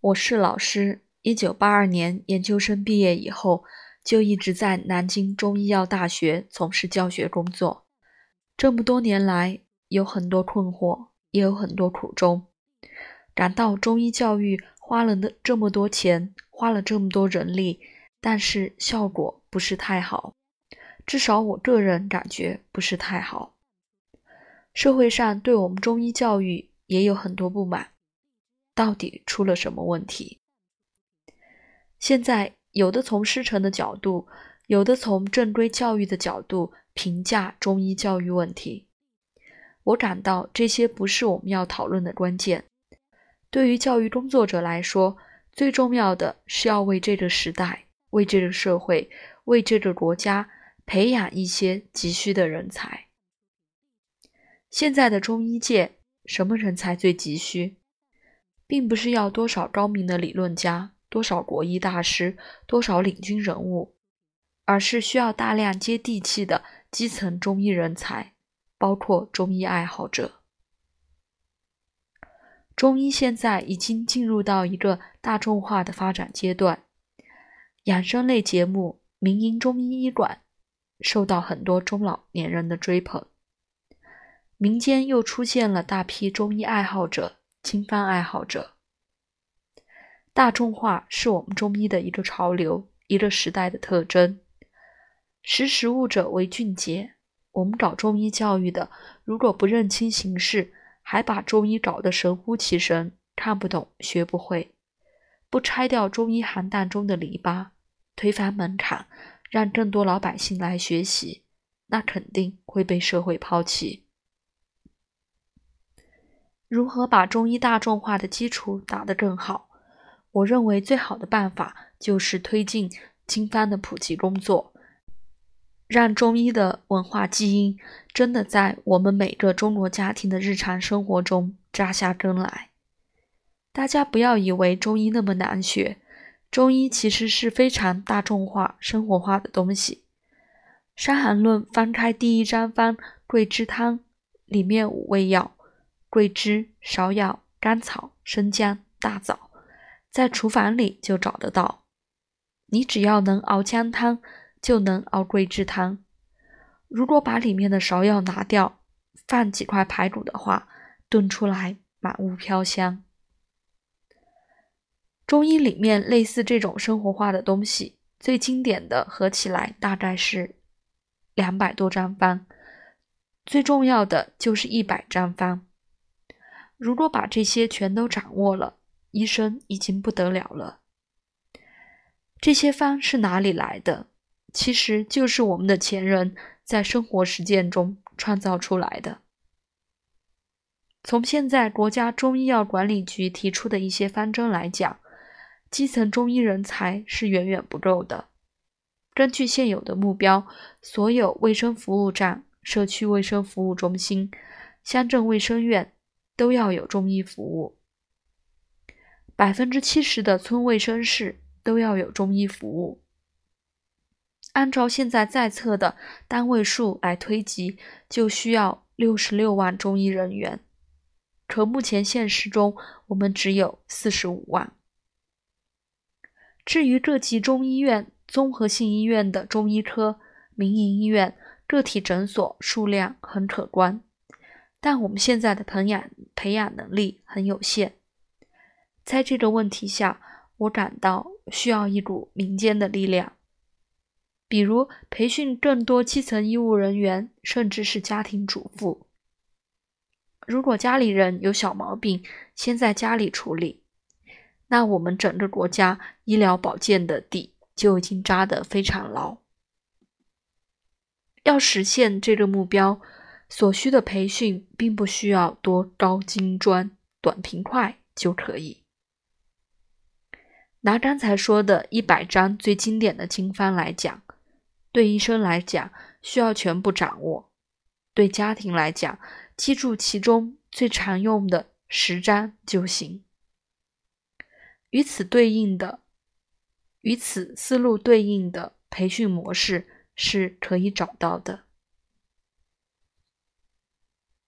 我是老师，一九八二年研究生毕业以后，就一直在南京中医药大学从事教学工作。这么多年来，有很多困惑，也有很多苦衷。感到中医教育花了那这么多钱，花了这么多人力，但是效果不是太好，至少我个人感觉不是太好。社会上对我们中医教育也有很多不满。到底出了什么问题？现在有的从师承的角度，有的从正规教育的角度评价中医教育问题。我感到这些不是我们要讨论的关键。对于教育工作者来说，最重要的是要为这个时代、为这个社会、为这个国家培养一些急需的人才。现在的中医界，什么人才最急需？并不是要多少高明的理论家、多少国医大师、多少领军人物，而是需要大量接地气的基层中医人才，包括中医爱好者。中医现在已经进入到一个大众化的发展阶段，养生类节目、民营中医医馆受到很多中老年人的追捧，民间又出现了大批中医爱好者。经方爱好者，大众化是我们中医的一个潮流，一个时代的特征。识时务者为俊杰。我们搞中医教育的，如果不认清形势，还把中医搞得神乎其神，看不懂，学不会，不拆掉中医行当中的篱笆，推翻门槛，让更多老百姓来学习，那肯定会被社会抛弃。如何把中医大众化的基础打得更好？我认为最好的办法就是推进经方的普及工作，让中医的文化基因真的在我们每个中国家庭的日常生活中扎下根来。大家不要以为中医那么难学，中医其实是非常大众化、生活化的东西。《伤寒论》翻开第一章方桂枝汤，里面五味药。桂枝、芍药、甘草、生姜、大枣，在厨房里就找得到。你只要能熬姜汤，就能熬桂枝汤。如果把里面的芍药拿掉，放几块排骨的话，炖出来满屋飘香。中医里面类似这种生活化的东西，最经典的合起来大概是两百多张方，最重要的就是一百张方。如果把这些全都掌握了，医生已经不得了了。这些方是哪里来的？其实就是我们的前人在生活实践中创造出来的。从现在国家中医药管理局提出的一些方针来讲，基层中医人才是远远不够的。根据现有的目标，所有卫生服务站、社区卫生服务中心、乡镇卫生院。都要有中医服务，百分之七十的村卫生室都要有中医服务。按照现在在册的单位数来推及，就需要六十六万中医人员。可目前现实中，我们只有四十五万。至于各级中医院、综合性医院的中医科、民营医院、个体诊所数量很可观。但我们现在的培养培养能力很有限，在这个问题下，我感到需要一股民间的力量，比如培训更多基层医务人员，甚至是家庭主妇。如果家里人有小毛病，先在家里处理，那我们整个国家医疗保健的底就已经扎得非常牢。要实现这个目标。所需的培训并不需要多高精专、短平快就可以。拿刚才说的一百张最经典的经方来讲，对医生来讲需要全部掌握；对家庭来讲，记住其中最常用的十张就行。与此对应的、与此思路对应的培训模式是可以找到的。